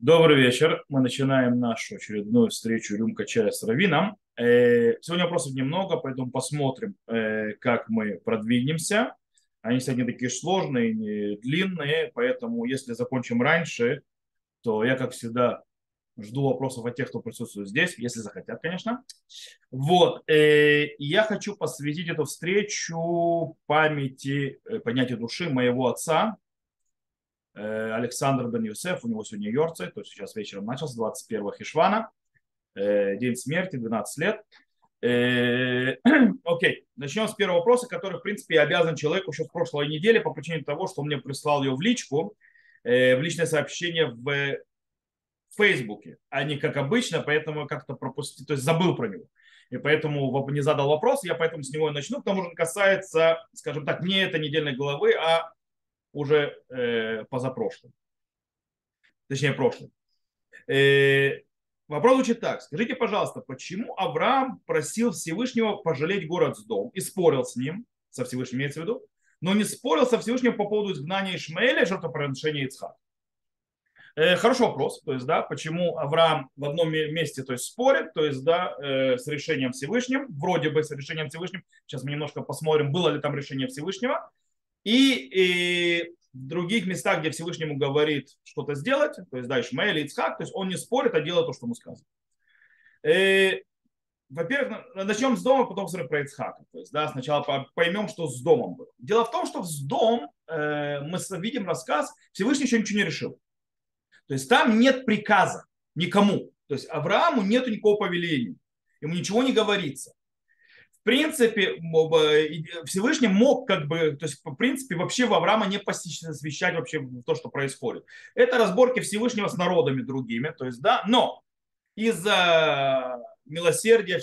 Добрый вечер. Мы начинаем нашу очередную встречу «Рюмка чая с Равином». Э, Сегодня вопросов немного, поэтому посмотрим, э, как мы продвинемся. Они сегодня такие сложные, не длинные, поэтому если закончим раньше, то я, как всегда, жду вопросов от тех, кто присутствует здесь, если захотят, конечно. Вот. э, Я хочу посвятить эту встречу памяти, поднятию души моего отца, Александр бен Юсеф, у него сегодня Йорцайт, то есть сейчас вечером начался, 21 Хишвана, э, день смерти, 12 лет. Э, окей, начнем с первого вопроса, который, в принципе, я обязан человеку еще в прошлой неделе по причине того, что он мне прислал ее в личку, в личное сообщение в Фейсбуке, а не как обычно, поэтому как-то пропустил, то есть забыл про него. И поэтому не задал вопрос, я поэтому с него и начну. К тому же он касается, скажем так, не этой недельной главы, а уже э, позапрошлым. Точнее, прошлым. Э, вопрос звучит так. Скажите, пожалуйста, почему Авраам просил Всевышнего пожалеть город с дом и спорил с ним, со Всевышним имеется в виду, но не спорил со Всевышним по поводу изгнания Ишмаэля и жертвоприношения Ицхака? Э, хороший вопрос, то есть, да, почему Авраам в одном месте, то есть, спорит, то есть, да, э, с решением Всевышним, вроде бы с решением Всевышним, сейчас мы немножко посмотрим, было ли там решение Всевышнего, и, и в других местах, где Всевышнему говорит что-то сделать, то есть да, Ишмаэль и Ицхак, то есть он не спорит, а делает то, что ему сказано. И, во-первых, начнем с дома, потом посмотрим про Ицхака. То есть, да, сначала поймем, что с домом было. Дело в том, что с дом э, мы видим рассказ, Всевышний еще ничего не решил. То есть там нет приказа никому. То есть Аврааму нет никакого повеления. Ему ничего не говорится принципе, Всевышний мог как бы, то есть, в принципе, вообще в Авраама не посвящать вообще то, что происходит. Это разборки Всевышнего с народами другими, то есть, да, но из-за милосердия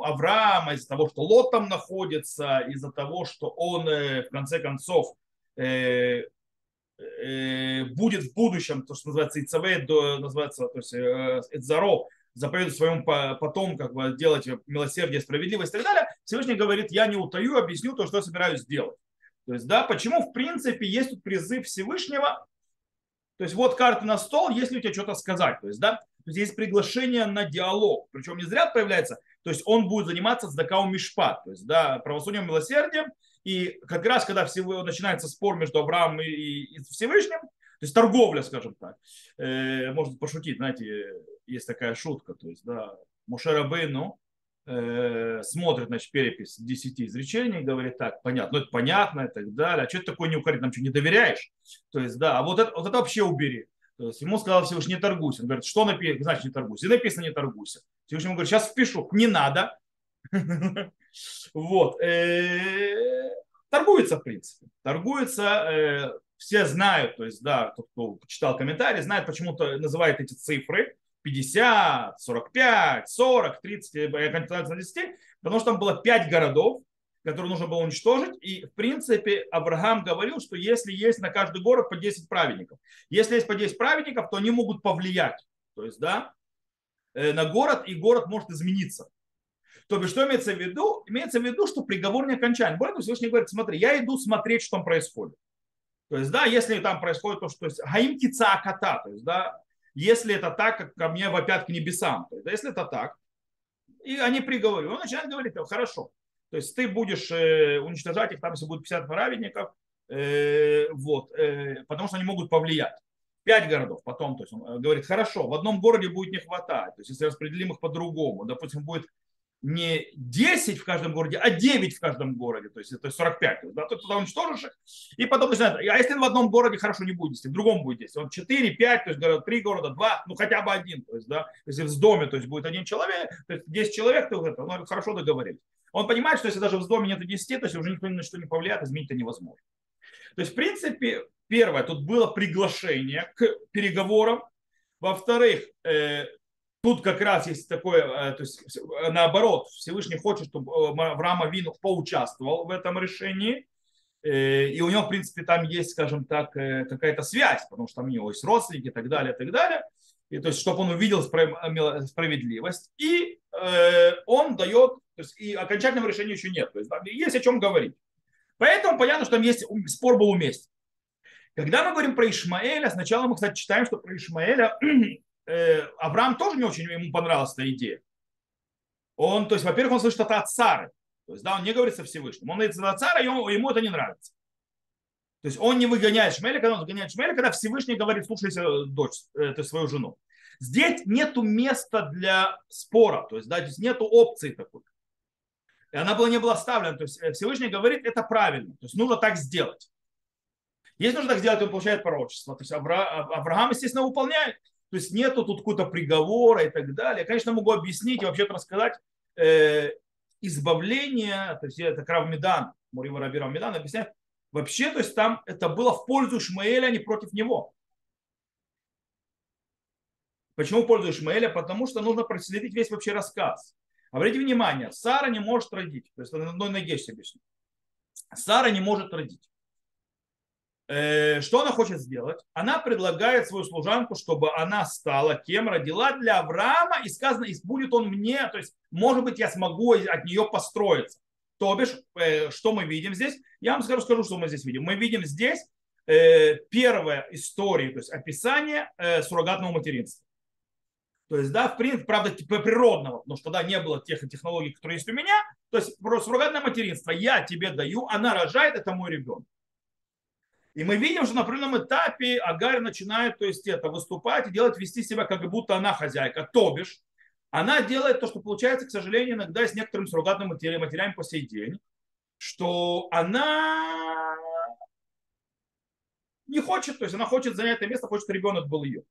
Авраама, из-за того, что Лот там находится, из-за того, что он, э, в конце концов, э, э, будет в будущем, то, что называется Ицавей, называется, то есть Эдзаро, заповедует своему потомкам делать милосердие, справедливость и так далее, Всевышний говорит, я не утаю, объясню то, что собираюсь сделать. То есть, да, почему в принципе есть тут призыв Всевышнего, то есть вот карта на стол, если у тебя что-то сказать. То есть, да, то есть есть приглашение на диалог. Причем не зря появляется, то есть он будет заниматься с Дакау Мишпат, то есть, да, правосудием, милосердием. И как раз, когда всего начинается спор между Авраамом и, и Всевышним, то есть торговля, скажем так, э, можно пошутить, знаете, есть такая шутка, то есть, да, Мушера Бейну э, смотрит, значит, перепись 10 изречений, говорит, так, понятно, ну это понятно и так далее, а что ты такое не укорить, нам что, не доверяешь? То есть, да, а вот это, вот это вообще убери. То есть ему сказал Всевышний, не торгуйся. Он говорит, что написано, значит не торгуйся. И написано не торгуйся. Всевышний ему говорит, сейчас впишу, не надо. Вот. Э, торгуется, в принципе. Торгуется, э, все знают, то есть, да, тот, кто читал комментарии, знает, почему-то называют эти цифры. 50, 45, 40, 30, я концентрация на 10, потому что там было 5 городов, которые нужно было уничтожить. И, в принципе, Авраам говорил, что если есть на каждый город по 10 праведников, если есть по 10 праведников, то они могут повлиять. То есть, да, э, на город, и город может измениться. То есть, что имеется в виду? Имеется в виду, что приговор не окончателен. Более того, Всевышний говорит, смотри, я иду смотреть, что там происходит. То есть, да, если там происходит то, что то есть, гаим кица аката, то есть, да, если это так, как ко мне вопят к небесам. То есть, если это так, и они приговорили, он начинает говорить, хорошо, то есть ты будешь э, уничтожать их, там если будет 50 праведников, э, вот, э, потому что они могут повлиять. Пять городов потом, то есть он говорит, хорошо, в одном городе будет не хватать, то есть если распределим их по-другому, допустим, будет не 10 в каждом городе, а 9 в каждом городе, то есть это 45, то есть, да, ты туда уничтожишь их, и потом начинает, а если в одном городе хорошо не будет 10, в другом будет 10, он 4, 5, то есть город, 3 города, 2, ну хотя бы один, то есть, да, если в доме, то есть будет один человек, то есть 10 человек, то это, ну, хорошо договорились. Он понимает, что если даже в доме нет 10, то есть уже никто ни на что не повлияет, изменить это невозможно. То есть, в принципе, первое, тут было приглашение к переговорам, во-вторых, э, Тут как раз есть такое, э, то есть э, наоборот, Всевышний хочет, чтобы э, Авраам Вину поучаствовал в этом решении, и у него, в принципе, там есть, скажем так, какая-то связь, потому что там у него есть родственники и так далее, и так далее. И, то есть, чтобы он увидел справедливость. И он дает, то есть, и окончательного решения еще нет. То есть, там есть о чем говорить. Поэтому понятно, что там есть спор был уместен. Когда мы говорим про Ишмаэля, сначала мы, кстати, читаем, что про Ишмаэля э, Авраам тоже не очень ему понравилась эта идея. Он, то есть, во-первых, он слышит это от Сары. То есть, да, он не говорит со Всевышним. Он говорит от Сары, ему, ему это не нравится. То есть он не выгоняет Шмеля, когда он выгоняет Шмеля, когда Всевышний говорит, слушайся дочь, э, ты свою жену. Здесь нету места для спора, то есть, да, здесь нету опции такой. И она была, не была оставлена. То есть э, Всевышний говорит, это правильно. То есть нужно так сделать. Если нужно так сделать, он получает пророчество. То есть Авраам, естественно, выполняет. То есть нету тут какого-то приговора и так далее. Я, конечно, могу объяснить и вообще рассказать э, избавление, то есть это Кравмедан, Мурива Раби Равмедан объясняет, вообще, то есть там это было в пользу Шмаэля, а не против него. Почему в пользу Ишмаэля? Потому что нужно проследить весь вообще рассказ. Обратите внимание, Сара не может родить. То есть на одной ноге все объясню. Сара не может родить. Э, что она хочет сделать? Она предлагает свою служанку, чтобы она стала кем? Родила для Авраама, и сказано, и будет он мне, то есть, может быть, я смогу от нее построиться. То бишь, э, что мы видим здесь? Я вам скажу, скажу, что мы здесь видим. Мы видим здесь э, первая история, то есть описание суррогатного материнства. То есть, да, в принципе, правда, типа природного, потому что, да, не было тех технологий, которые есть у меня. То есть, суррогатное материнство я тебе даю, она рожает, это мой ребенок. И мы видим, что на определенном этапе Агарь начинает, то есть это, выступать и делать, вести себя, как будто она хозяйка. То бишь, она делает то, что получается, к сожалению, иногда с некоторыми суррогатными матерями по сей день, что она не хочет, то есть она хочет занять это место, хочет, ребенок был ее.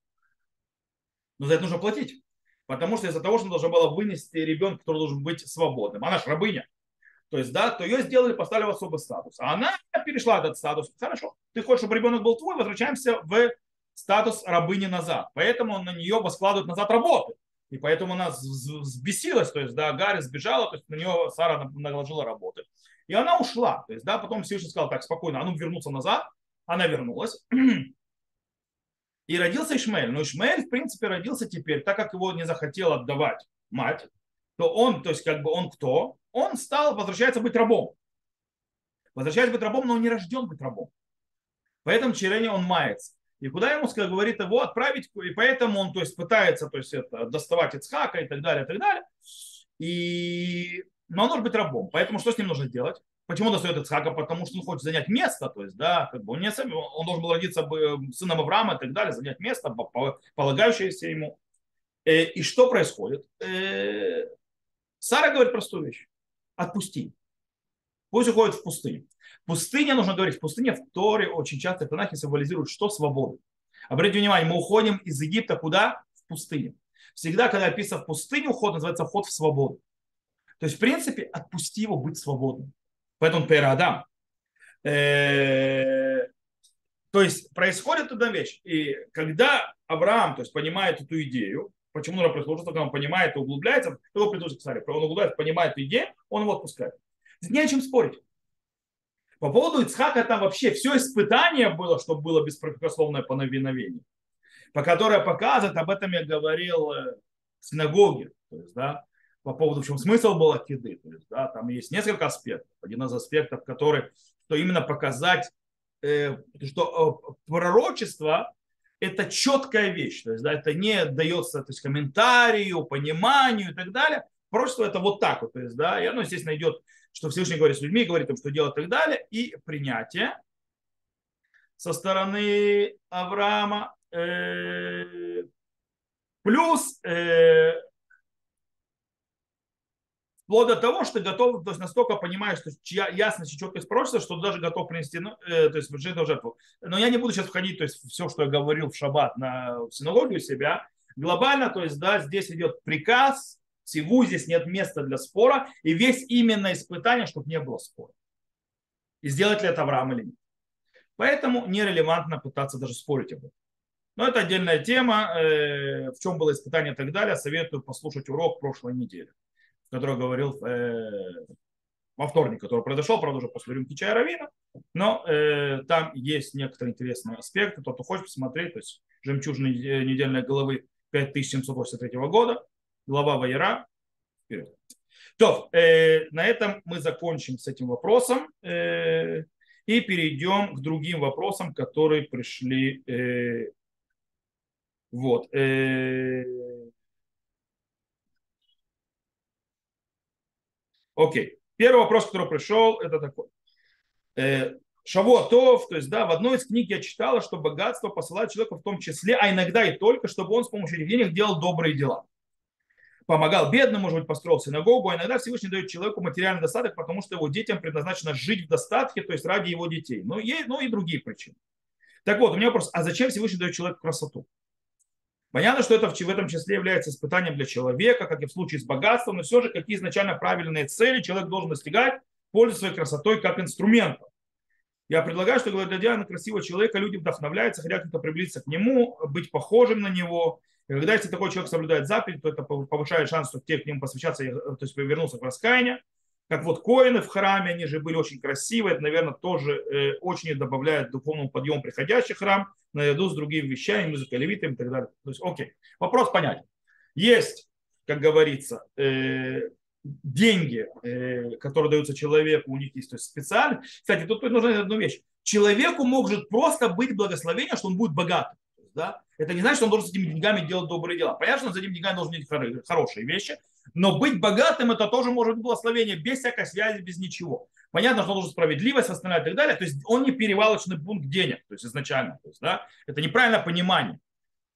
Но за это нужно платить. Потому что из-за того, что она должна была вынести ребенка, который должен быть свободным. Она же рабыня. То есть, да, то ее сделали, поставили в особый статус. А она перешла этот статус. Хорошо, ты хочешь, чтобы ребенок был твой, возвращаемся в статус рабыни назад. Поэтому на нее воскладывают назад работы. И поэтому она взбесилась, то есть, да, Гарри сбежала, то есть на нее Сара наложила работы. И она ушла. То есть, да, потом Всевышний сказал, так, спокойно, а ну вернуться назад. Она вернулась. И родился Ишмаэль. Но Ишмаэль, в принципе, родился теперь, так как его не захотела отдавать мать, то он, то есть как бы он кто? Он стал, возвращается быть рабом. Возвращается быть рабом, но он не рожден быть рабом. Поэтому черение он мается. И куда ему говорит его отправить, и поэтому он то есть, пытается то есть, это, доставать Ицхака и так далее, и так далее. И... Но он может быть рабом. Поэтому что с ним нужно делать? Почему достает Ицхака? Потому что он хочет занять место, то есть, да, как бы он, не, он должен был родиться сыном Авраама и так далее, занять место, полагающееся ему. Э, и что происходит? Э, Сара говорит простую вещь. Отпусти. Пусть уходит в пустыню. Пустыня, нужно говорить, пустыня в Торе очень часто в Танахе символизирует что? Свободу. Обратите внимание, мы уходим из Египта куда? В пустыню. Всегда, когда описано в пустыню, уход называется вход в свободу. То есть, в принципе, отпусти его быть свободным. Поэтому Перадам. Э, то есть происходит одна вещь. И когда Авраам то есть, понимает эту идею, почему нужно прислушаться, когда он понимает и углубляется, его к царю, он углубляется, понимает идею, он его отпускает. Здесь не о чем спорить. По поводу Ицхака там вообще все испытание было, чтобы было беспрекословное повиновение, по которое показывает, об этом я говорил э, в синагоге. То есть, да, по поводу, в чем смысл был Акиды. То есть, да, там есть несколько аспектов. Один из аспектов, который, что именно показать, э, что э, пророчество – это четкая вещь. То есть, да, это не дается то есть, комментарию, пониманию и так далее. Пророчество – это вот так вот. То есть, да, и оно, естественно, идет, что Всевышний говорит с людьми, говорит им, что делать и так далее. И принятие со стороны Авраама. Э, плюс э, Вплоть до того, что готов, то есть настолько понимаешь, что ясность и четкость пророчества, что даже готов принести, ну, э, то есть жертву, жертву. Но я не буду сейчас входить, то есть все, что я говорил в шаббат на в у себя, глобально, то есть да, здесь идет приказ, всего здесь нет места для спора, и весь именно испытание, чтобы не было спора. И сделать ли это Авраам или нет. Поэтому нерелевантно пытаться даже спорить об этом. Но это отдельная тема, э, в чем было испытание и так далее. Советую послушать урок прошлой недели который говорил э, во вторник, который произошел, правда, уже после рюмки чая Равина, но э, там есть некоторые интересные аспекты. Тот, кто хочет посмотреть, то есть жемчужные э, недельной головы 5783 года, глава Вайера. Вперед. То, э, на этом мы закончим с этим вопросом. Э, и перейдем к другим вопросам, которые пришли. Э, вот. Э, окей. Первый вопрос, который пришел, это такой. Э, Шавуатов, то есть, да, в одной из книг я читала, что богатство посылает человека в том числе, а иногда и только, чтобы он с помощью этих денег делал добрые дела. Помогал бедным, может быть, построил синагогу, а иногда Всевышний дает человеку материальный достаток, потому что его детям предназначено жить в достатке, то есть ради его детей. Ну, и, ну и другие причины. Так вот, у меня вопрос, а зачем Всевышний дает человеку красоту? Понятно, что это в этом числе является испытанием для человека, как и в случае с богатством, но все же какие изначально правильные цели человек должен достигать, пользуясь своей красотой как инструментом. Я предлагаю, что глядя на красивого человека, люди вдохновляются, хотят как-то приблизиться к нему, быть похожим на него. И когда если такой человек соблюдает заповедь, то это повышает шанс, что те к нему посвящаться, э, то есть вернуться в раскаяние. Как вот коины в храме, они же были очень красивые, это, наверное, тоже э, очень добавляет духовному подъему приходящий храм, наряду с другими вещами, музыкой, левитами и так далее. То есть, окей, вопрос понятен. Есть, как говорится, э, деньги, э, которые даются человеку, у них есть то есть специально. Кстати, тут нужна одна вещь. Человеку может просто быть благословение, что он будет богатым. Да? Это не значит, что он должен с этими деньгами делать добрые дела. Понятно, что он с этими деньгами должен делать хорошие вещи, но быть богатым это тоже может быть благословение без всякой связи, без ничего. Понятно, что должен справедливость восстанавливать и так далее. То есть он не перевалочный пункт денег, то есть изначально. То есть, да? Это неправильное понимание.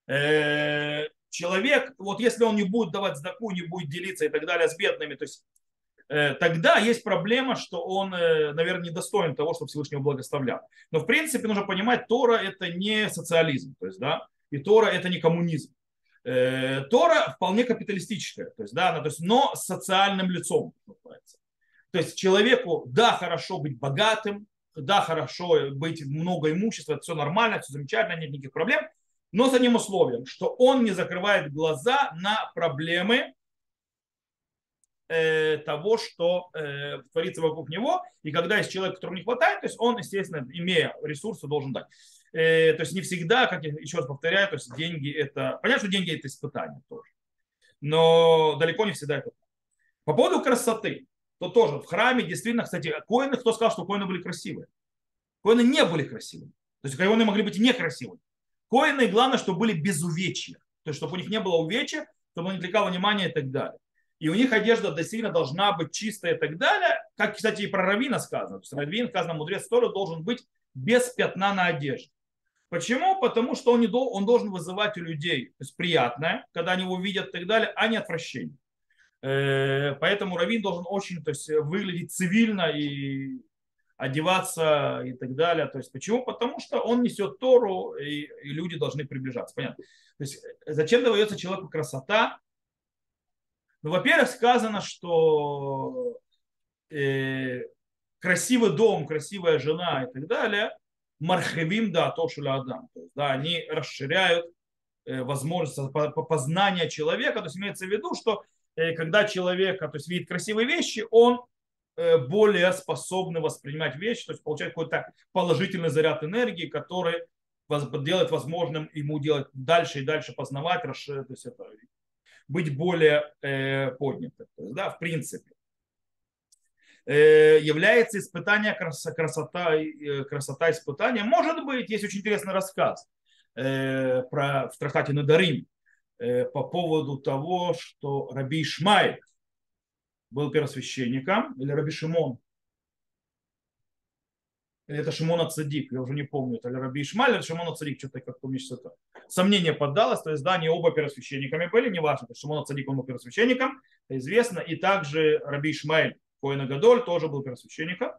Э, человек, вот если он не будет давать сдаку, не будет делиться и так далее с бедными, то есть э, тогда есть проблема, что он, э, наверное, недостоин того, чтобы Всевышнего благословлял. Но в принципе нужно понимать, Тора это не социализм, то есть, да, и Тора это не коммунизм. Э, Тора вполне капиталистическая, то есть, да, то есть, но с социальным лицом. То есть человеку, да, хорошо быть богатым, да, хорошо быть много имущества, это все нормально, все замечательно, нет никаких проблем, но с одним условием, что он не закрывает глаза на проблемы э, того, что э, творится вокруг него, и когда есть человек, которому не хватает, то есть он, естественно, имея ресурсы, должен дать. Э, то есть не всегда, как я еще раз повторяю, то есть деньги это, понятно, что деньги это испытание тоже, но далеко не всегда это. По поводу красоты, то тоже в храме действительно, кстати, коины, кто сказал, что коины были красивые? Коины не были красивыми. То есть коины могли быть некрасивыми. Коины, главное, чтобы были без увечья. То есть, чтобы у них не было увечья, чтобы не отвлекал внимание и так далее. И у них одежда действительно должна быть чистая и так далее. Как, кстати, и про Равина сказано. То есть Равин, сказано, мудрец Торы должен быть без пятна на одежде. Почему? Потому что он, не дол, он должен вызывать у людей то есть приятное, когда они его видят и так далее, а не отвращение. Э, поэтому Равин должен очень то есть, выглядеть цивильно и одеваться и так далее. То есть почему? Потому что он несет Тору, и, и люди должны приближаться. Понятно. То есть э, зачем дается человеку красота? Ну, во-первых, сказано, что э, красивый дом, красивая жена и так далее, мархевим да то адам. То есть, да, они расширяют э, возможность познания человека. То есть имеется в виду, что э, когда человека то есть, видит красивые вещи, он Э, более способны воспринимать вещи, то есть получать какой-то положительный заряд энергии, который делает возможным ему делать дальше и дальше познавать, расширять, то есть это, быть более э, поднятым. Да, в принципе. Э, является испытание красота, э, красота испытания. Может быть, есть очень интересный рассказ э, про, в трактате Надарим по поводу того, что Раби Ишмай, был первосвященником, или Раби Шимон, или это Шимон Цадик, я уже не помню, это Раби Ишмаль, или Шимон Цадик, что-то как-то мне это сомнение поддалось, то есть да, они оба первосвященниками были, неважно, Шимон Цадик он был первосвященником, это известно, и также Раби Ишмаэль Коина Гадоль тоже был первосвященником,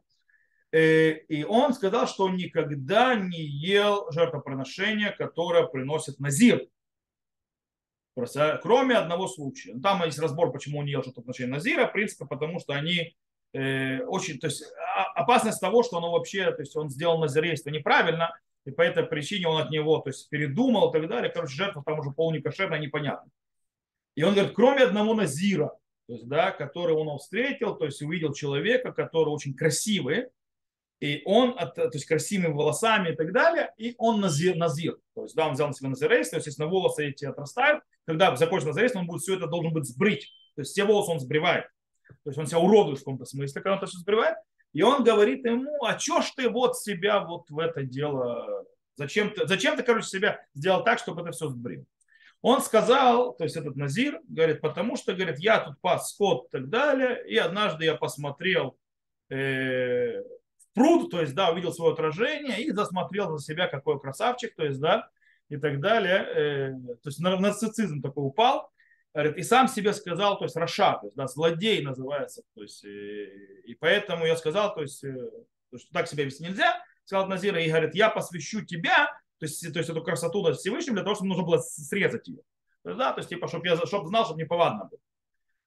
э, и он сказал, что он никогда не ел жертвоприношение, которое приносит Назир, кроме одного случая. Ну, там есть разбор, почему он не ел отношении Назира, в принципе, потому что они э, очень, то есть а, опасность того, что он вообще, то есть он сделал назирейство неправильно, и по этой причине он от него, то есть передумал и так далее. Короче, жертва там уже полникошерная, непонятно. И он говорит, кроме одного назира, то есть, да, который он встретил, то есть увидел человека, который очень красивый, и он, то есть красивыми волосами и так далее, и он назир, назир. То есть, да, он взял на себя назирейство, естественно, волосы эти отрастают. Когда закончится назирейство, он будет все это должен быть сбрить. То есть все волосы он сбривает. То есть он себя уродует в каком-то смысле, когда он это все сбривает. И он говорит ему, а чё ж ты вот себя вот в это дело, зачем ты, зачем ты, короче, себя сделал так, чтобы это все сбрил? Он сказал, то есть этот Назир, говорит, потому что, говорит, я тут пас скот и так далее, и однажды я посмотрел э, в пруд, то есть, да, увидел свое отражение и засмотрел за себя, какой красавчик, то есть, да, и так далее. Э, то есть нарциссизм такой упал. Говорит, и сам себе сказал, то есть Раша, то есть, да, злодей называется. То есть, э, и поэтому я сказал, то есть, э, что так себя вести нельзя. Сказал Назира и говорит, я посвящу тебя, то есть, то есть эту красоту да, Всевышнему для того, чтобы нужно было срезать ее. Да, то есть, типа, чтобы я чтобы знал, чтобы не повадно было.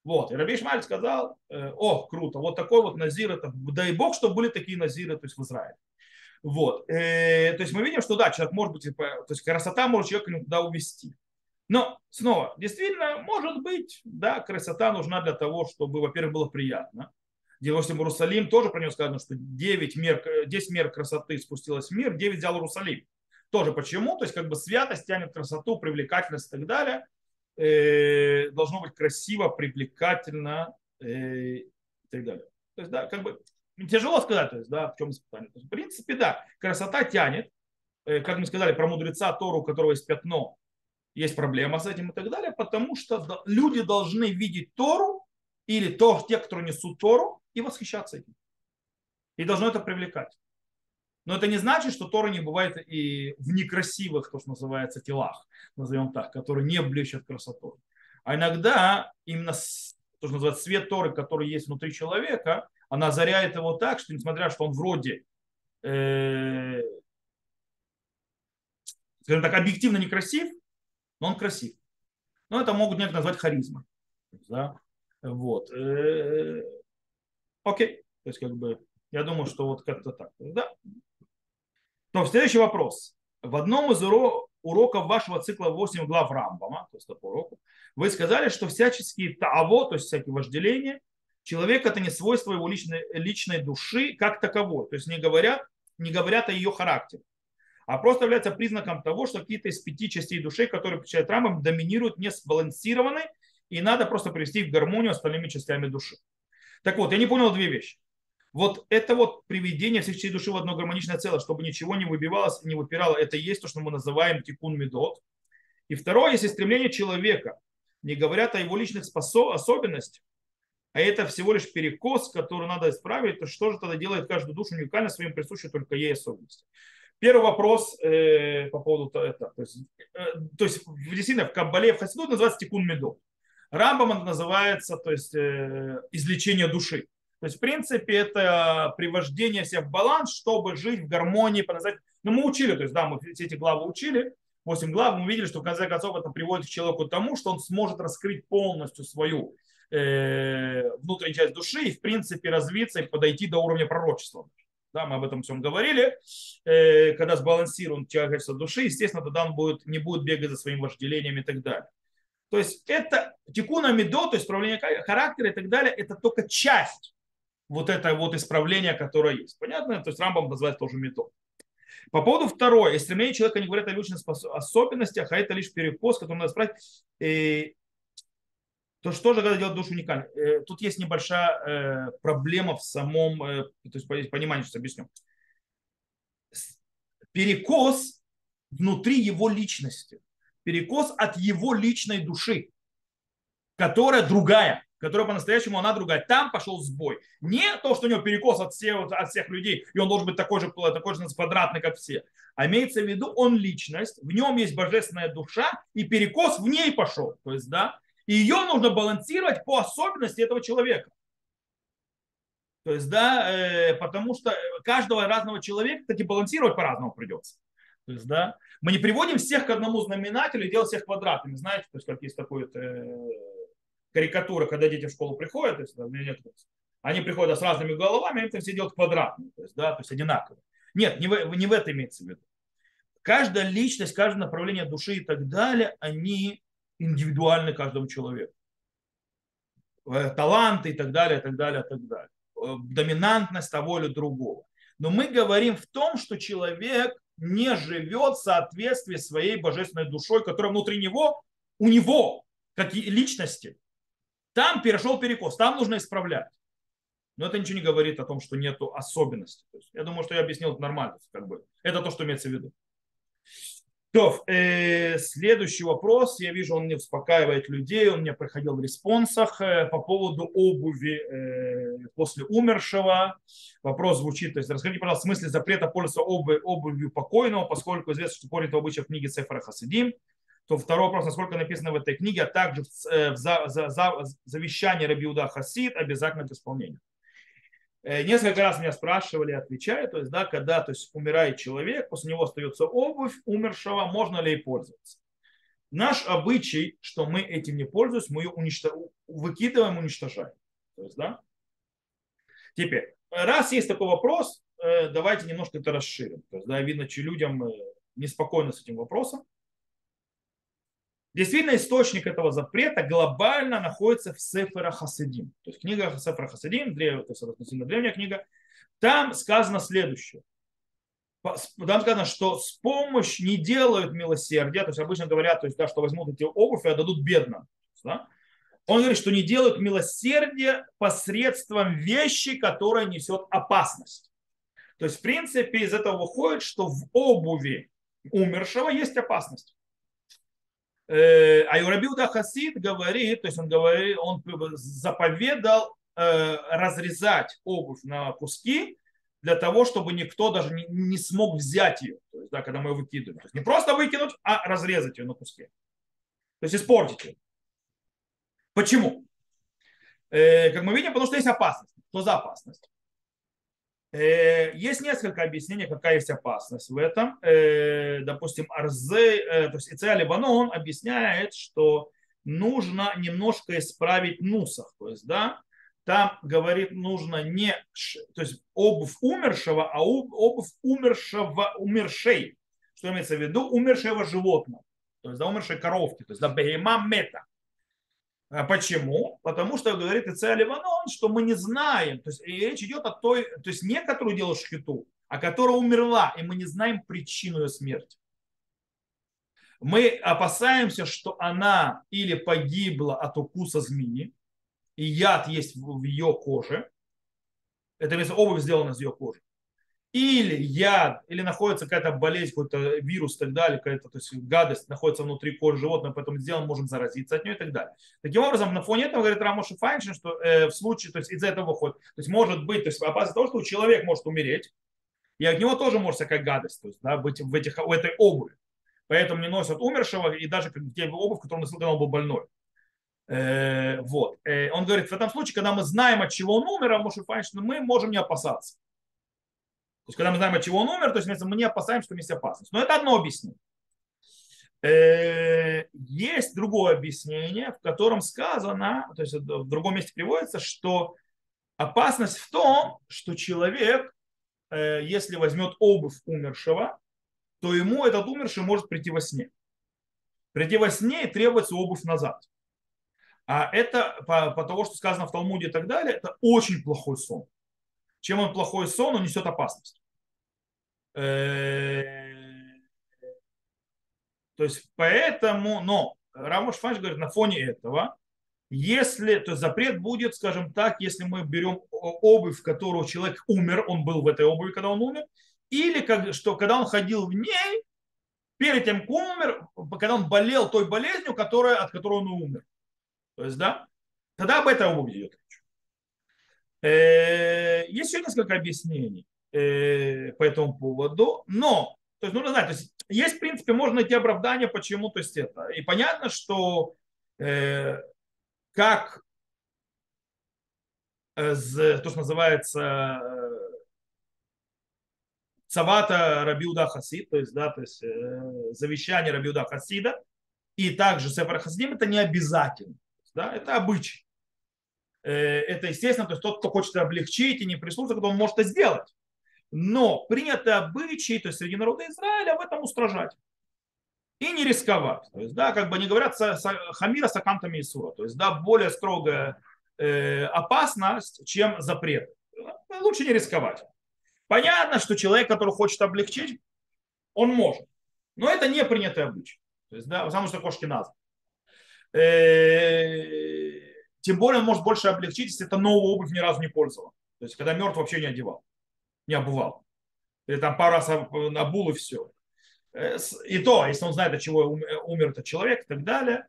Вот. И Раби Ишмаль сказал, о, круто, вот такой вот назир, это, дай бог, чтобы были такие назиры то есть, в Израиле. Вот. Э, то есть мы видим, что да, человек может быть, типа, то есть красота может человека туда увести. Но снова, действительно, может быть, да, красота нужна для того, чтобы, во-первых, было приятно. Допустим, Иерусалим тоже про него сказано, что 9 мер, 10 мер красоты спустилось в мир, 9 взял Иерусалим. Тоже почему? То есть как бы святость тянет красоту, привлекательность и так далее. Э, должно быть красиво, привлекательно э, и так далее. То есть, да, как бы Тяжело сказать, то есть, да, в чем испытание. в принципе, да, красота тянет. Э, как мы сказали, про мудреца Тору, у которого есть пятно, есть проблема с этим и так далее, потому что люди должны видеть Тору или то, те, кто несут Тору, и восхищаться этим. И должно это привлекать. Но это не значит, что Тора не бывает и в некрасивых, то, что называется, телах, назовем так, которые не блещут красотой. А иногда именно то, что называется свет Торы, который есть внутри человека, она озаряет его так, что несмотря, что он вроде, э, скажем так, объективно некрасив, но он красив. Но это могут некоторые назвать харизмой. Да? Вот. Э, окей. То есть, как бы, я думаю, что вот как-то так. Да? То, следующий вопрос. В одном из уроков вашего цикла 8 глав Рамбама, то есть по уроку, вы сказали, что всяческие таво, то есть всякие вожделения – Человек это не свойство его личной, личной души как таковой. То есть не говорят, не говорят о ее характере. А просто является признаком того, что какие-то из пяти частей души, которые включают Рамбам, доминируют, не сбалансированы, и надо просто привести их в гармонию с остальными частями души. Так вот, я не понял две вещи. Вот это вот приведение всех частей души в одно гармоничное целое, чтобы ничего не выбивалось, не выпирало, это и есть то, что мы называем тикун медот. И второе, если стремление человека, не говорят о его личных особенностях, а это всего лишь перекос, который надо исправить, то что же тогда делает каждую душу уникально своим присущей только ей особенности? Первый вопрос э, по поводу этого. То есть, э, то есть действительно в Каббале, в Хасидут называется тикун медот. Рамбам называется то есть, э, излечение души. То есть, в принципе, это привождение себя в баланс, чтобы жить в гармонии, показать. Ну, мы учили, то есть, да, мы все эти главы учили, 8 глав, мы видели, что в конце концов это приводит к человеку к тому, что он сможет раскрыть полностью свою Э, внутренняя часть души и, в принципе, развиться и подойти до уровня пророчества. Да, мы об этом всем говорили. Э, когда сбалансирован человечество души, естественно, тогда он будет, не будет бегать за своим вожделением и так далее. То есть это тикуна медо, то есть исправление характера и так далее, это только часть вот этого вот исправления, которое есть. Понятно? То есть Рамбам называет тоже медо. По поводу второй, стремление человека не говорят о личных особенностях, а это лишь перекос, который надо исправить. Э, то что же когда делать душу уникальной? Э, тут есть небольшая э, проблема в самом, то есть понимание, что объясню. Перекос внутри его личности. Перекос от его личной души, которая другая, которая по-настоящему она другая. Там пошел сбой. Не то, что у него перекос от всех, от всех людей, и он должен быть такой же, такой же квадратный, как все. А имеется в виду, он личность, в нем есть божественная душа, и перекос в ней пошел. То есть, да, и ее нужно балансировать по особенности этого человека. То есть, да, э, потому что каждого разного человека, кстати, балансировать по-разному придется. То есть, да, мы не приводим всех к одному знаменателю и делаем всех квадратными. Знаете, то есть, как есть такой э, карикатура, когда дети в школу приходят, то есть, они приходят с разными головами, они все делают квадратные, то есть, да, то есть одинаково. Нет, не в, не в это имеется в виду. Каждая личность, каждое направление души и так далее, они индивидуальны каждому человеку. Э, таланты и так далее, и так далее, и так далее. Э, доминантность того или другого. Но мы говорим в том, что человек не живет в соответствии своей божественной душой, которая внутри него, у него, как и личности. Там перешел перекос, там нужно исправлять. Но это ничего не говорит о том, что нет особенностей. То я думаю, что я объяснил это нормально. Как бы. Это то, что имеется в виду. То, э, следующий вопрос. Я вижу, он не успокаивает людей. Он мне приходил в респонсах э, по поводу обуви э, после умершего. Вопрос звучит. То есть, расскажите, пожалуйста, в смысле запрета пользоваться обувь, обувью покойного, поскольку известно, что корень обычай в книге Сефара Хасидим. То второй вопрос, насколько написано в этой книге, а также в, э, завещании Рабиуда Хасид обязательно к исполнению. Э, несколько раз меня спрашивали, отвечаю, то есть, да, когда то есть, умирает человек, после него остается обувь умершего, можно ли ей пользоваться. Наш обычай, что мы этим не пользуемся, мы ее уничтож... выкидываем, уничтожаем. То есть, да? Теперь, раз есть такой вопрос, э, давайте немножко это расширим. То есть, да, видно, что людям неспокойно с этим вопросом. Действительно, источник этого запрета глобально находится в Сефера Хасидим. То есть книга Сефера Хасидим, то есть относительно древняя книга, там сказано следующее. Там сказано, что с помощью не делают милосердия, то есть обычно говорят, то есть, да, что возьмут эти обувь и отдадут бедным. Да? Он говорит, что не делают милосердие посредством вещи, которая несет опасность. То есть, в принципе, из этого выходит, что в обуви умершего есть опасность. Э, а Юрабиуда Хасид говорит, то есть он говорит, он заповедал э, разрезать обувь на куски для того, чтобы никто даже не, смог взять ее, то есть, да, когда мы ее выкидываем. То есть не просто выкинуть, а разрезать ее на куски. То есть испортить ее. Почему? Э, как мы видим, потому что есть опасность. Что за опасность? Э, есть несколько объяснений, какая есть опасность в этом. Э, допустим, Арзе, э, то есть Ицея Либанон объясняет, что нужно немножко исправить нусах. То есть, да, там говорит, нужно не то есть обувь умершего, а обувь умершего, умершей. Что имеется в виду? Умершего животного. То есть, да, умершей коровки. То есть, да, бегема мета. А почему? Потому что говорит Ицея Ливанон, что мы не знаем. То есть речь идет о той, то есть не которую делал шхиту, а которая умерла, и мы не знаем причину ее смерти. Мы опасаемся, что она или погибла от укуса змеи, и яд есть в ее коже. Это если обувь сделана из ее кожи или яд, или находится какая-то болезнь, какой-то вирус и так далее, какая-то то есть гадость находится внутри кожи животного, поэтому сделан можем заразиться от нее и так далее. Таким образом, на фоне этого говорит Рамош Файншин, что э, в случае, то есть из этого выходит, то есть может быть, то есть опасность того, что человек может умереть, и от него тоже может всякая гадость, то есть да, быть в, этих, в этой обуви. Поэтому не носят умершего и даже те обувь, которую носил, когда он был больной. Э, вот. Э, он говорит, в этом случае, когда мы знаем, от чего он умер, а Файншин, мы можем не опасаться. То есть, когда мы знаем, от чего он умер, то есть мы не опасаемся, что есть опасность. Но это одно объяснение. Э, есть другое объяснение, в котором сказано, то есть в другом месте приводится, что опасность в том, что человек, э, если возьмет обувь умершего, то ему этот умерший может прийти во сне. Прийти во сне и требуется обувь назад. А это, по, по того, что сказано в Талмуде и так далее, это очень плохой сон чем он плохой сон, он несет опасность. Э, то есть поэтому, но Рамош Фанч говорит, на фоне этого, если, то запрет будет, скажем так, если мы берем обувь, в которую человек умер, он был в этой обуви, когда он умер, или как, что когда он ходил в ней, перед тем, как умер, когда он болел той болезнью, которая, от которой он умер. То есть, да, тогда об этой обуви идет есть еще несколько объяснений э, по этому поводу, но то есть нужно знать, то есть есть, в принципе, можно найти оправдание, почему, то есть это. И понятно, что э, как то, что называется Цавата Рабиуда Хасид, то есть, да, то есть завещание Рабиуда Хасида, и также Сефар Хасидим, это не обязательно, да, это обычай. Э, это естественно, то есть тот, кто хочет облегчить и не прислушаться, он может это сделать. Но принято обычай, то есть среди народа Израиля в этом устражать. И не рисковать. То есть, да, как бы они говорят, хамира с акантами Исура. То есть, да, более строгая э, опасность, чем запрет. Лучше не рисковать. Понятно, что человек, который хочет облегчить, он может. Но это не принятый обычай. То есть, да, потому что кошки назад. Э, тем более он может больше облегчить, если это новую обувь ни разу не пользовал. То есть, когда мертв вообще не одевал, не обувал. Или там пару раз обул и все. Э, и то, если он знает, от чего умер этот человек и так далее.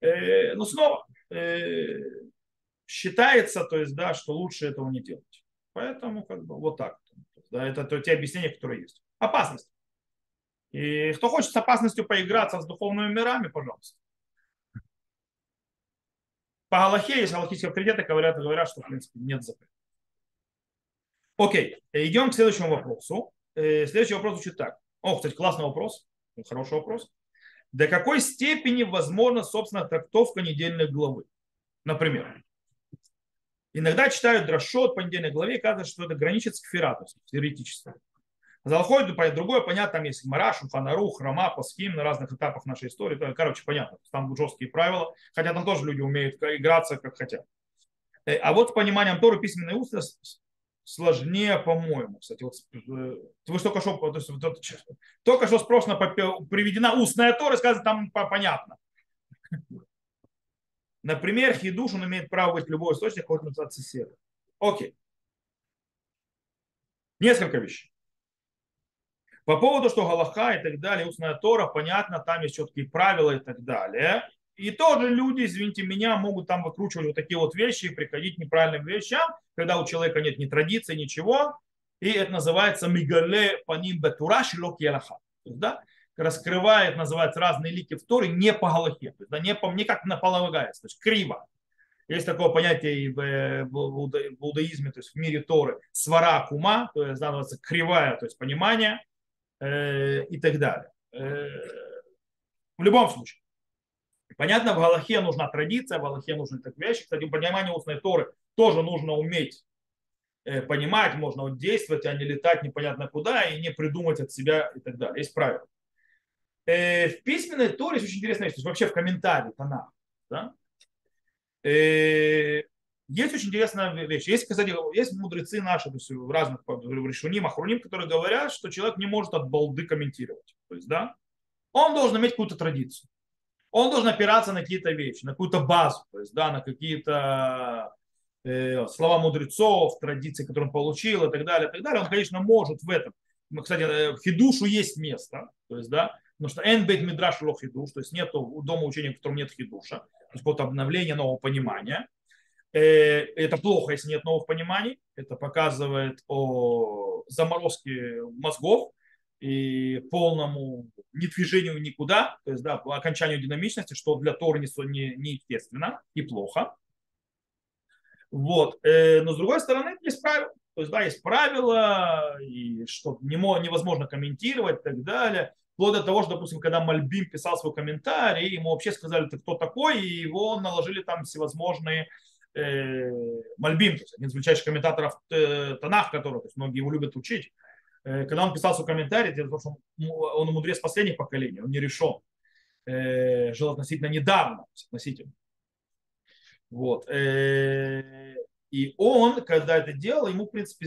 Э, но снова считается, то есть, да, что лучше этого не делать. Поэтому как бы вот так. Да, это то, те объяснения, которые есть. Опасность. И кто хочет с опасностью поиграться с духовными мирами, пожалуйста. По Галахе есть галахические авторитеты, говорят, говорят, что в принципе нет запрета. Окей, идем к следующему вопросу. Э, следующий вопрос звучит так. О, кстати, классный вопрос. Хороший вопрос. До какой степени возможна, собственно, трактовка недельной главы? Например, иногда читают дрошот по недельной главе, кажется, что это граничит с кфиратом, теоретически. Залхой, другое, понятно, там есть Мараш, Фанару, Храма, Пасхим на разных этапах нашей истории. Короче, понятно, там жесткие правила, хотя там тоже люди умеют играться, как хотят. Э, а вот с пониманием Торы письменной устно сложнее, по-моему. Кстати, вот э, вы только что, то есть, вот, только что спросно приведена устная Тора, сказано там понятно. Например, хидуш, он имеет право быть любой источник, хоть от соседа. Окей. Несколько вещей. По поводу, что Галаха и так далее, устная Тора, понятно, там есть четкие правила и так далее. И тоже люди, извините меня, могут там выкручивать вот такие вот вещи и приходить к неправильным вещам, когда у человека нет ни традиции, ничего. И это называется мигале паним бетура шилок ялаха. Да? Раскрывает, называется, разные лики в Торе не по Галахе, да, не, по, не как наполагается, то есть криво. Есть такое понятие и в, иудаизме, то есть в мире Торы, свара кума, то есть называется кривая, то есть понимание – и так далее. Э, в любом случае. Понятно, в Галахе нужна традиция, в Галахе нужны такие вещи. Кстати, понимание устной Торы тоже нужно уметь э, понимать, можно действовать, а не летать непонятно куда и не придумать от себя и так далее. Есть правила. В письменной Торе есть очень интересная вещь, то есть вообще в комментарии Танах. Да? Есть очень интересная вещь. Есть, кстати, есть мудрецы наши, то есть в разных решуним, ахруним, которые говорят, что человек не может от балды комментировать. То есть, да, он должен иметь какую-то традицию. Он должен опираться на какие-то вещи, на какую-то базу, то есть, да, на какие-то э, слова мудрецов, традиции, которые он получил и так далее, и так далее. Он, конечно, может в этом. Кстати, э, в хидушу есть место, то есть, да, потому что энбейт мидраш лох хидуш, то есть нет дома учения, в котором нет хидуша, то есть какое-то обновление нового понимания. Э, это плохо, если нет новых пониманий. Это показывает о заморозке мозгов и полному недвижению никуда, то есть да, окончанию динамичности, что для Тора не, не, неестественно и плохо. Вот. Э, но с другой стороны, есть правила. То есть, да, есть правила, и что невозможно комментировать и так далее. Вплоть до того, что, допустим, когда Мальбим писал свой комментарий, ему вообще сказали, ты кто такой, и его наложили там всевозможные Мальбим, то есть один из величайших комментаторов э, Танах, которого то есть многие его любят учить, э, когда он писал свой комментарий, дело в том, что он, он мудрец последних поколений, он не решен, э, жил относительно недавно, относительно. Вот. Э, и он, когда это делал, ему, в принципе,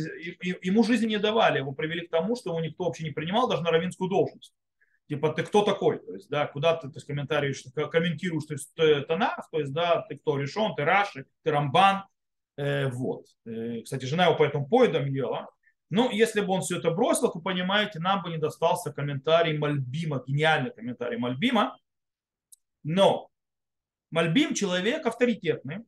ему жизни не давали, его привели к тому, что его никто вообще не принимал, даже на равинскую должность типа ты кто такой, то есть, да, куда ты, то есть, комментарируешь, комментируешь, то есть, ты Танах, то есть, да, ты кто? Решен, ты Раши, ты Рамбан, э, вот. Э, кстати, жена его поэтому поедом ела. Ну, если бы он все это бросил, то, понимаете, нам бы не достался комментарий Мальбима, гениальный комментарий Мальбима. Но Мальбим человек авторитетный,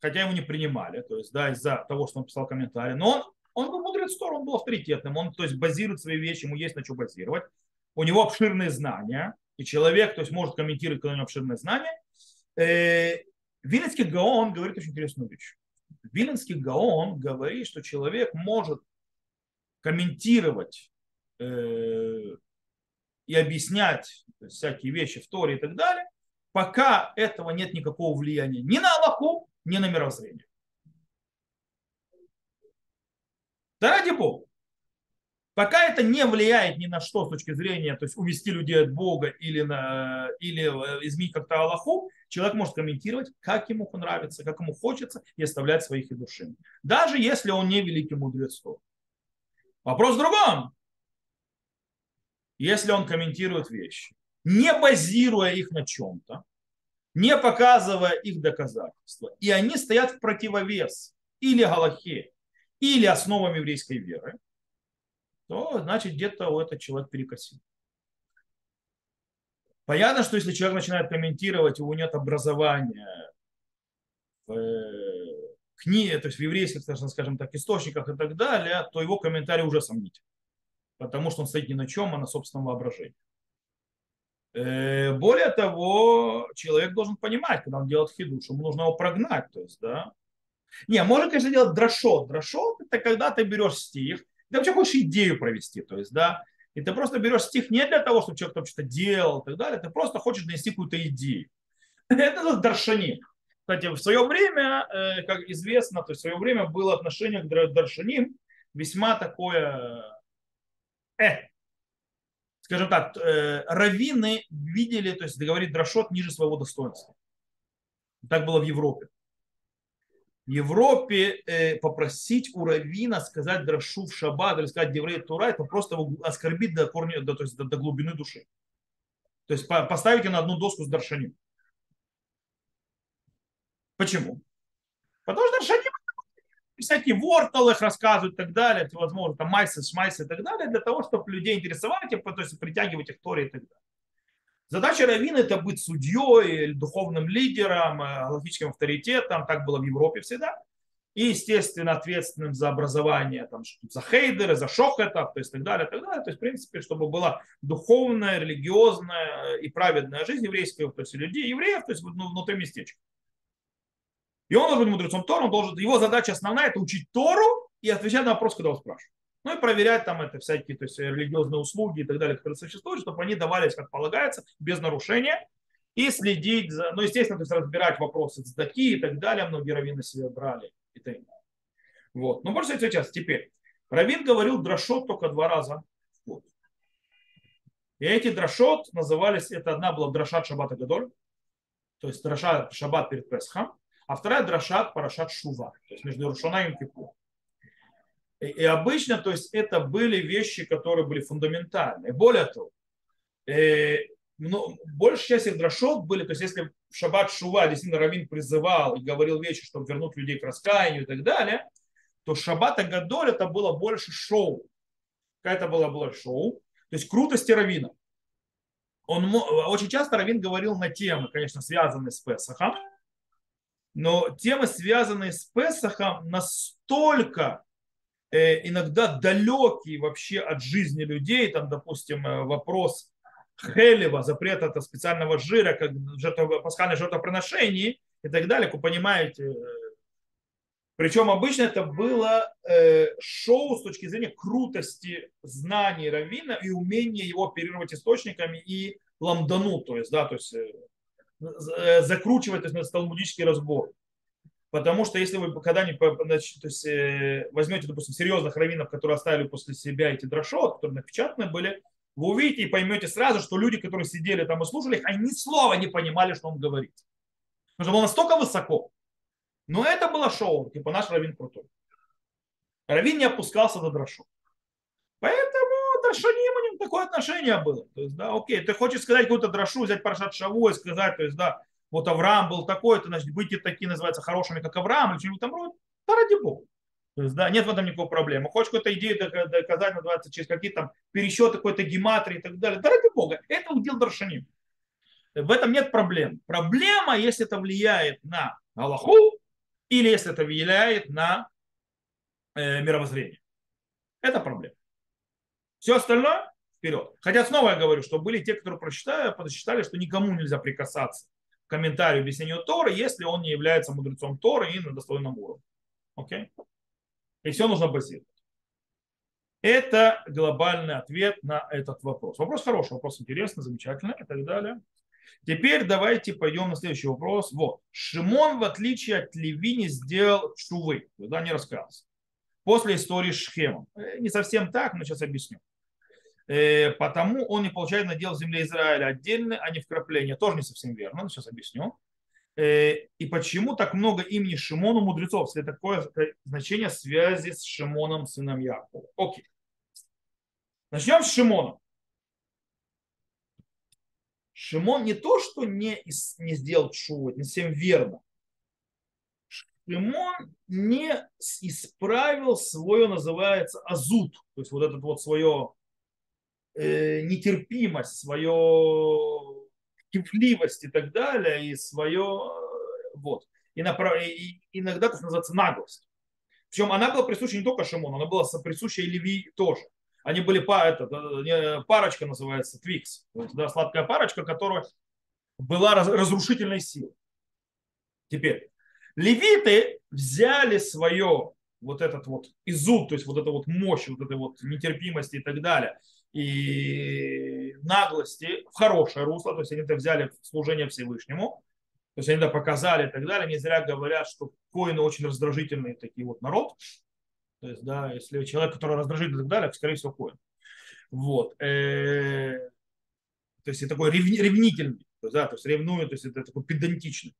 хотя его не принимали, то есть, да, из-за того, что он писал комментарий, но он, он был мудрец он был авторитетным, он, то есть, базирует свои вещи, ему есть на что базировать у него обширные знания, и человек, то есть может комментировать, когда у него обширные знания. Э, Виленский Гаон говорит очень интересную вещь. Виленский Гаон говорит, что человек может комментировать э, и объяснять всякие вещи в Торе и так далее, пока этого нет никакого влияния ни на Аллаху, ни на мировоззрение. Да ради Бога. Пока это не влияет ни на что с точки зрения, то есть увести людей от Бога или, на, или э, изменить как-то Аллаху, человек может комментировать, как ему нравится, как ему хочется, и оставлять своих и души. Даже если он не великий мудрец. Вопрос в другом. Если он комментирует вещи, не базируя их на чем-то, не показывая их доказательства, и они стоят в противовес или Галахе, или основам еврейской веры, то значит где-то у этого человек перекосил. Понятно, что если человек начинает комментировать, у него нет образования в э, книге, то есть в еврейских, скажем так, источниках и так далее, то его комментарий уже сомнительный. Потому что он стоит ни на чем, а на собственном воображении. Э, более того, человек должен понимать, когда он делает хидуш, ему нужно его прогнать. То есть, да. Не, можно, конечно, делать дрошот. Дрошот – это когда ты берешь стих, ты вообще хочешь идею провести. То есть, да, и ты просто берешь стих не для того, чтобы человек там что-то делал и так далее, ты просто хочешь донести какую-то идею. Это даршани. Кстати, в свое время, э, как известно, то есть в свое время было отношение к даршаним весьма такое, э, скажем так, э, раввины видели, то есть говорит Драшот ниже своего достоинства. Так было в Европе. Европе э, попросить у раввина сказать драшу в шаббат или сказать еврей тура, это просто оскорбить до, корня, до, то есть до, до глубины души. То есть по, поставите на одну доску с даршаним. Почему? Потому что даршаним всякие ворталы рассказывают и так далее, возможно, там майсы, шмайсы и так далее, для того, чтобы людей интересовать, то есть притягивать их Торе и так далее. Задача раввина – это быть судьей, духовным лидером, э, логическим авторитетом, так было в Европе всегда. И, естественно, ответственным за образование, там, за хейдеры, за шохетов, то есть так далее, так далее. То есть, в принципе, чтобы была духовная, религиозная и праведная жизнь еврейская, то есть людей, евреев, то есть внутри местечка. И он должен быть мудрецом Тора, он должен, его задача основная – это учить Тору и отвечать на вопрос, когда его спрашивают. Ну и проверять там это всякие то есть, религиозные услуги и так далее, которые существуют, чтобы они давались как полагается, без нарушения, и следить за, ну, естественно, то есть разбирать вопросы цдаки и так далее, многие раввины себе брали и так далее. Вот. Но больше сейчас, теперь. Равин говорил дрошот только два раза в год. И эти дрошот назывались, это одна была дрошат шаббата гадоль, то есть дрошат шаббат перед Песхом, а вторая дрошат парашат шува, то есть между Рушана и Кипур. И, обычно, то есть это были вещи, которые были фундаментальные. Более того, э, ну, большая часть их дрошот были, то есть если в шаббат шува действительно Равин призывал и говорил вещи, чтобы вернуть людей к раскаянию и так далее, то шаббат Агадоль это было больше шоу. Какая-то была, было шоу. То есть крутости Равина. Он, очень часто Равин говорил на темы, конечно, связанные с Песахом, но темы, связанные с Песахом, настолько иногда далекие вообще от жизни людей, там, допустим, э, вопрос хелева, запрет от специального жира, как жертва, пасхальное жертвоприношение и так далее, вы понимаете. Причем обычно это было э, шоу с точки зрения крутости знаний Равина и умения его оперировать источниками и ламдану, то есть, да, то есть э, Э, закручивать то есть, талмудический разбор. Потому что если вы когда-нибудь значит, э, возьмете, допустим, серьезных раввинов, которые оставили после себя эти дрошот, которые напечатаны были, вы увидите и поймете сразу, что люди, которые сидели там и слушали их, они ни слова не понимали, что он говорит. Потому что было настолько высоко. Но это было шоу, типа наш раввин крутой. Раввин не опускался до дрошот. Поэтому Даршаним у них такое отношение было. То есть, да, окей, ты хочешь сказать какую-то дрошу, взять Парашат Шаву и сказать, то есть, да, вот Авраам был такой, то, значит, быть такие называются хорошими, как Авраам, или что-нибудь там роде. Да ради бога. То есть, да, нет в этом никакой проблемы. Хочешь какую-то идею доказать, называется, через какие-то там пересчеты какой-то гематрии и так далее. Да ради бога. Это удел Даршаним. В этом нет проблем. Проблема, если это влияет на Аллаху или если это влияет на э, мировоззрение. Это проблема. Все остальное вперед. Хотя снова я говорю, что были те, которые прочитали, посчитали, что никому нельзя прикасаться комментарию объяснению Торы, если он не является мудрецом Торы и на достойном уровне. Окей? И все нужно базировать. Это глобальный ответ на этот вопрос. Вопрос хороший, вопрос интересный, замечательный и так далее. Теперь давайте пойдем на следующий вопрос. Вот. Шимон, в отличие от Леви, не сделал шувы. Туда не раскаялся после истории с Шхемом. Э, не совсем так, но сейчас объясню. Э, потому он не получает надел в земле Израиля отдельно, а не вкрапление. Тоже не совсем верно, но сейчас объясню. Э, и почему так много имени Шимона мудрецов, если такое значение связи с Шимоном, сыном Якова. Окей. Начнем с Шимона. Шимон не то, что не, не сделал шуву, не совсем верно. Шимон не исправил свое, называется, азут, то есть вот этот вот свое э, нетерпимость, свое кипливость и так далее, и свое э, вот. И, направ... и иногда это называется наглость. Причем она была присуща не только Шимону, она была присуща и Леви тоже. Они были это, э, парочка называется, Твикс. Да, сладкая парочка, которая была разрушительной силой. Теперь, левиты взяли свое вот этот вот изуд, то есть вот эта вот мощь, вот этой вот нетерпимости и так далее, и наглости в хорошее русло, то есть они это взяли в служение Всевышнему, то есть они это показали и так далее. Не зря говорят, что коины очень раздражительный такие вот народ. То есть, да, если человек, который раздражительный и так далее, скорее всего, коин. Вот. Э, то есть, такой ревнительный. То есть, да, то есть ревнует, то есть это такой педантичный.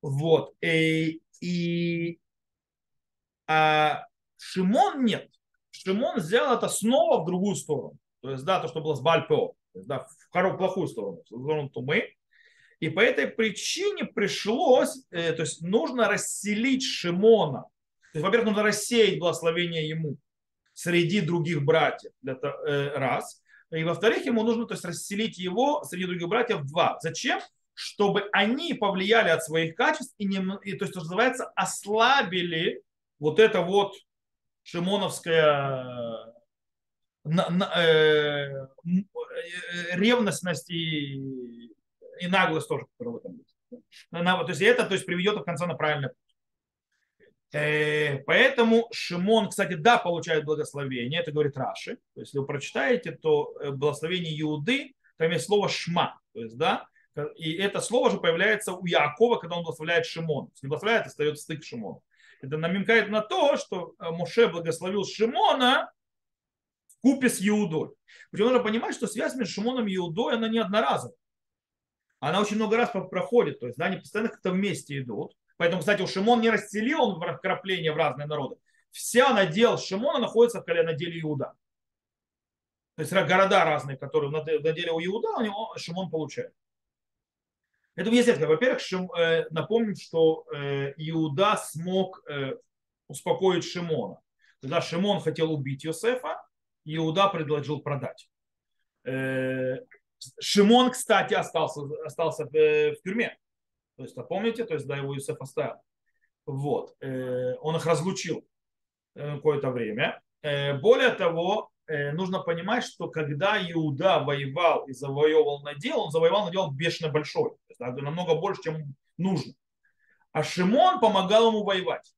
Вот. И, э, и а Шимон нет. Шимон сделал это снова в другую сторону. То есть, да, то, что было с Бальпео. Да, в плохую сторону. В сторону Тумы. И по этой причине пришлось, э, то есть нужно расселить Шимона. То есть, во-первых, нужно рассеять благословение ему среди других братьев. Это э, раз. И во-вторых, ему нужно то есть, расселить его среди других братьев два. Зачем? чтобы они повлияли от своих качеств и, не, и то есть, что называется, ослабили вот это вот шимоновская на, на, э, э, ревностность и, и наглость тоже, которая в этом есть. То есть это то есть, приведет в конце на правильный путь. Э, поэтому Шимон, кстати, да, получает благословение, это говорит Раши. То есть, если вы прочитаете, то э, благословение Иуды, там есть слово шма, то есть, да, и это слово же появляется у Якова, когда он благословляет Шимон. Не благословляет, остается стык Шимона. Это намекает на то, что э, Моше благословил Шимона в купе с Иудой. Причем нужно понимать, что связь между Шимоном и Иудой, она не одноразовая. Она очень много раз проходит, то есть да, они постоянно как-то вместе идут. Поэтому, кстати, у Шимон не расселил вкрапление в разные народы. Вся надел Шимона находится в наделе Иуда. То есть города разные, которые в наделе у Иуда, у него Шимон получает. Это несколько. Во-первых, э, напомним, что э, Иуда смог э, успокоить Шимона. Когда Шимон хотел убить Йосефа, Иуда предложил продать. Шимон, кстати, остался, остался в тюрьме. То есть, помните, то есть, да, его Иосиф оставил. Вот. Он их разлучил какое-то время. Более того, Э, нужно понимать, что когда Иуда воевал и завоевал надел, он завоевал надел бешено большой, намного больше, чем нужно. А Шимон помогал ему воевать.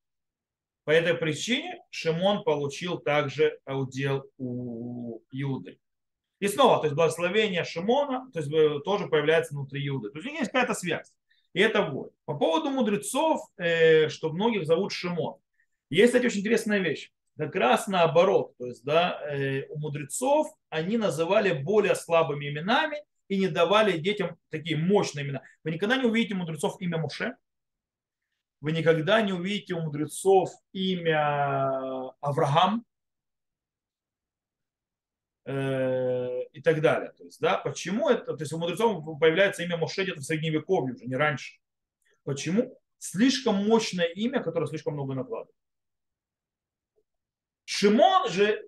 По этой причине Шимон получил также удел у Иуды. И снова, то есть благословение Шимона то есть, э, тоже появляется внутри Иуды. То есть у них есть какая-то связь. И это вот. По поводу мудрецов, э, что многих зовут Шимон. Есть, кстати, очень интересная вещь как раз наоборот. То есть да, э, у мудрецов они называли более слабыми именами и не давали детям такие мощные имена. Вы никогда не увидите у мудрецов имя Муше, вы никогда не увидите у мудрецов имя Авраам э, и так далее. То есть, да, почему это? То есть у мудрецов появляется имя Моше где-то в средневековье уже, не раньше. Почему? Слишком мощное имя, которое слишком много накладывает. Шимон же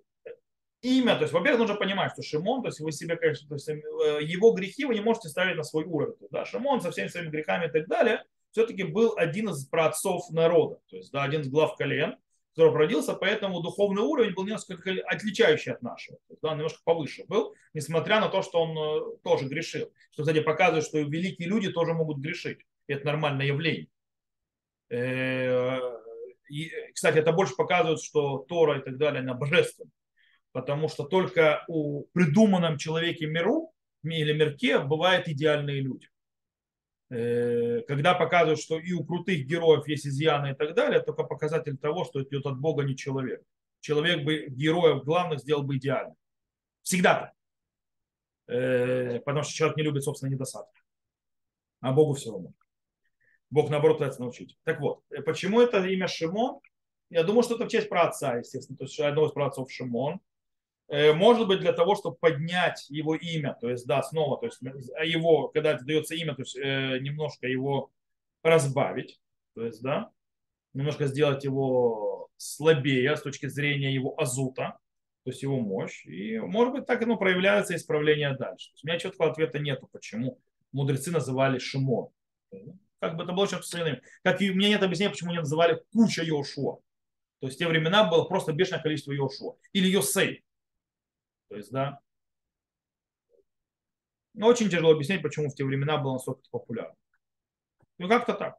имя, то есть, во-первых, нужно понимать, что Шимон, то есть вы себе, конечно, то есть, э, его грехи вы не можете ставить на свой уровень. Да, Шимон со всеми своими грехами и так далее, все-таки был один из праотцов народа, то есть да, один из глав колен, который родился, поэтому духовный уровень был несколько отличающий от нашего, то есть, да, немножко повыше был, несмотря на то, что он э, тоже грешил. Что, кстати, показывает, что великие люди тоже могут грешить. И это нормальное явление. И, кстати, это больше показывает, что Тора и так далее, она божественна. Потому что только у придуманном человеке миру или мирке бывают идеальные люди. Э, когда показывают, что и у крутых героев есть изъяны и так далее, только показатель того, что идет от Бога, не человек. Человек бы героев главных сделал бы идеально. Всегда так. Э, потому что человек не любит собственные недостатки. А Богу все равно. Бог, наоборот, пытается научить. Так вот, э, почему это имя Шимон? Я думаю, что это в честь праотца, естественно, то есть одного из праотцов Шимон. Э, может быть, для того, чтобы поднять его имя, то есть, да, снова, то есть а его, когда дается имя, то есть э, немножко его разбавить, то есть, да, немножко сделать его слабее с точки зрения его азута, то есть его мощь. И, может быть, так оно проявляется исправление дальше. у меня четкого ответа нету, почему мудрецы называли Шимон. Как бы это было очень остальным. Как и у меня нет объяснения, почему они называли куча Йошуа. То есть в те времена было просто бешеное количество Йошуа. Или Йосей. То есть, да. Но очень тяжело объяснить, почему в те времена было настолько популярно. Ну, как-то так.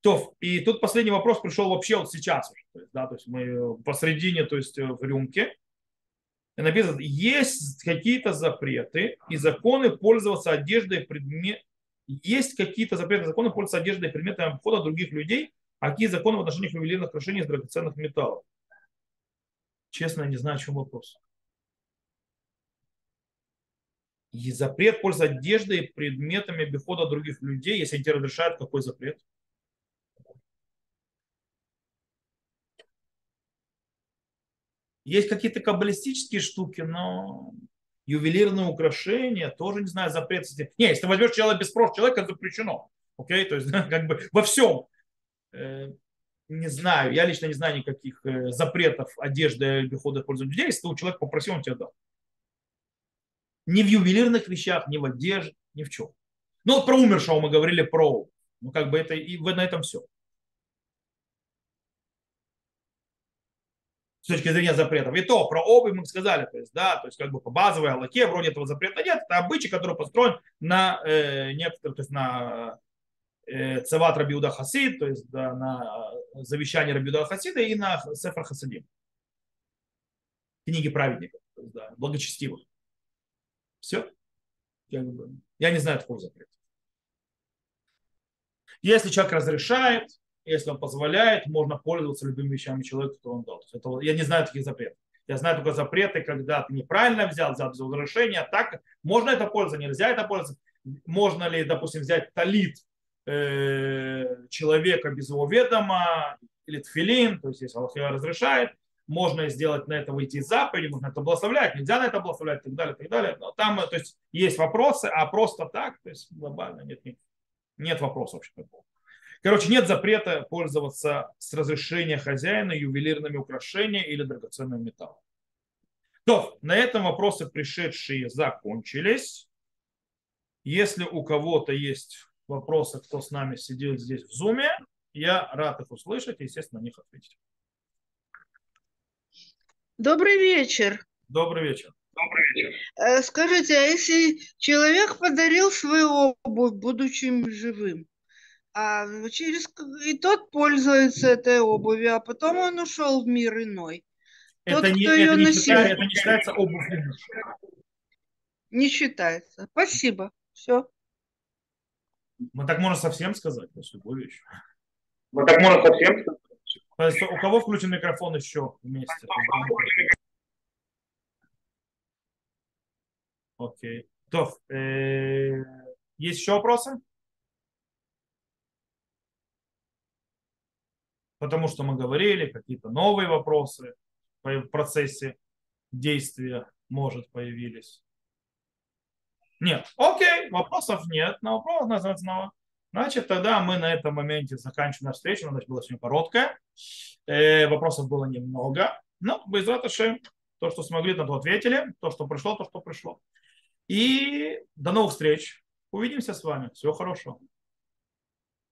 То, и тут последний вопрос пришел вообще вот сейчас уже. То есть, да, то есть мы посредине, то есть в рюмке. И написано, есть какие-то запреты и законы пользоваться одеждой предмет. Есть какие-то запреты законы пользоваться одеждой и предметами обхода других людей, а какие законы в отношении ювелирных украшений из драгоценных металлов? Честно, я не знаю, о чем вопрос. И запрет пользоваться одеждой и предметами обихода других людей, если они тебе разрешают, какой запрет? Есть какие-то каббалистические штуки, но ювелирные украшения тоже, не знаю, запрет. Не, если ты возьмешь человека без спроса, человека запрещено. Окей, то есть как бы во всем. Э, не знаю, я лично не знаю никаких э, запретов одежды и хода пользования людей. Если у человека попросил, он тебе дал. Ни в ювелирных вещах, ни в одежде, ни в чем. Ну вот про умершего мы говорили про. Ну как бы это и на этом все. С точки зрения запретов. И то, про обувь мы сказали, то есть, да, то есть как бы по базовой аллаке вроде этого запрета нет, это обычай, который построен на э, некоторых, то есть на э, Цават Рабиуда Хасид, то есть да, на завещание Рабиуда Хасида и на Сефар Хасидим. Книги праведников, то есть, да, благочестивых. Все. Я не знаю такого запрета. Если человек разрешает, если он позволяет, можно пользоваться любыми вещами человека, который он дал. Это, я не знаю таких запретов. Я знаю только запреты, когда ты неправильно взял, взял без разрешения. Так, можно это пользоваться, нельзя это пользоваться. Можно ли, допустим, взять талит э, человека без его ведома, или тфилин, то есть если Аллах разрешает, можно сделать на это выйти из заповеди, можно это благословлять, нельзя на это благословлять и так далее, и так далее. Но там то есть, есть вопросы, а просто так, то есть глобально нет, нет, нет вопросов вообще такого. Короче, нет запрета пользоваться с разрешения хозяина ювелирными украшениями или драгоценным металлом. То, на этом вопросы пришедшие закончились. Если у кого-то есть вопросы, кто с нами сидит здесь в зуме, я рад их услышать и, естественно, на них ответить. Добрый вечер. Добрый вечер. Добрый вечер. Э, скажите, а если человек подарил свою обувь, будучи живым, а через и тот пользуется этой обувью, а потом он ушел в мир иной. Тот, это, не, кто это, ее не носил, считается, это не считается обувь. Не считается. Спасибо. Все. Мы так можно совсем сказать, то есть любую вещь. Мы так можно совсем сказать. У кого включен микрофон еще вместе? Окей. То, э, есть еще вопросы? Потому что мы говорили, какие-то новые вопросы в процессе действия, может, появились. Нет, окей, вопросов нет, на вопрос назад снова. Значит, тогда мы на этом моменте заканчиваем встречу. Она была очень короткая. Э, вопросов было немного. Но без раташи, то, что смогли, на то ответили. То, что пришло, то, что пришло. И до новых встреч. Увидимся с вами. Всего хорошего.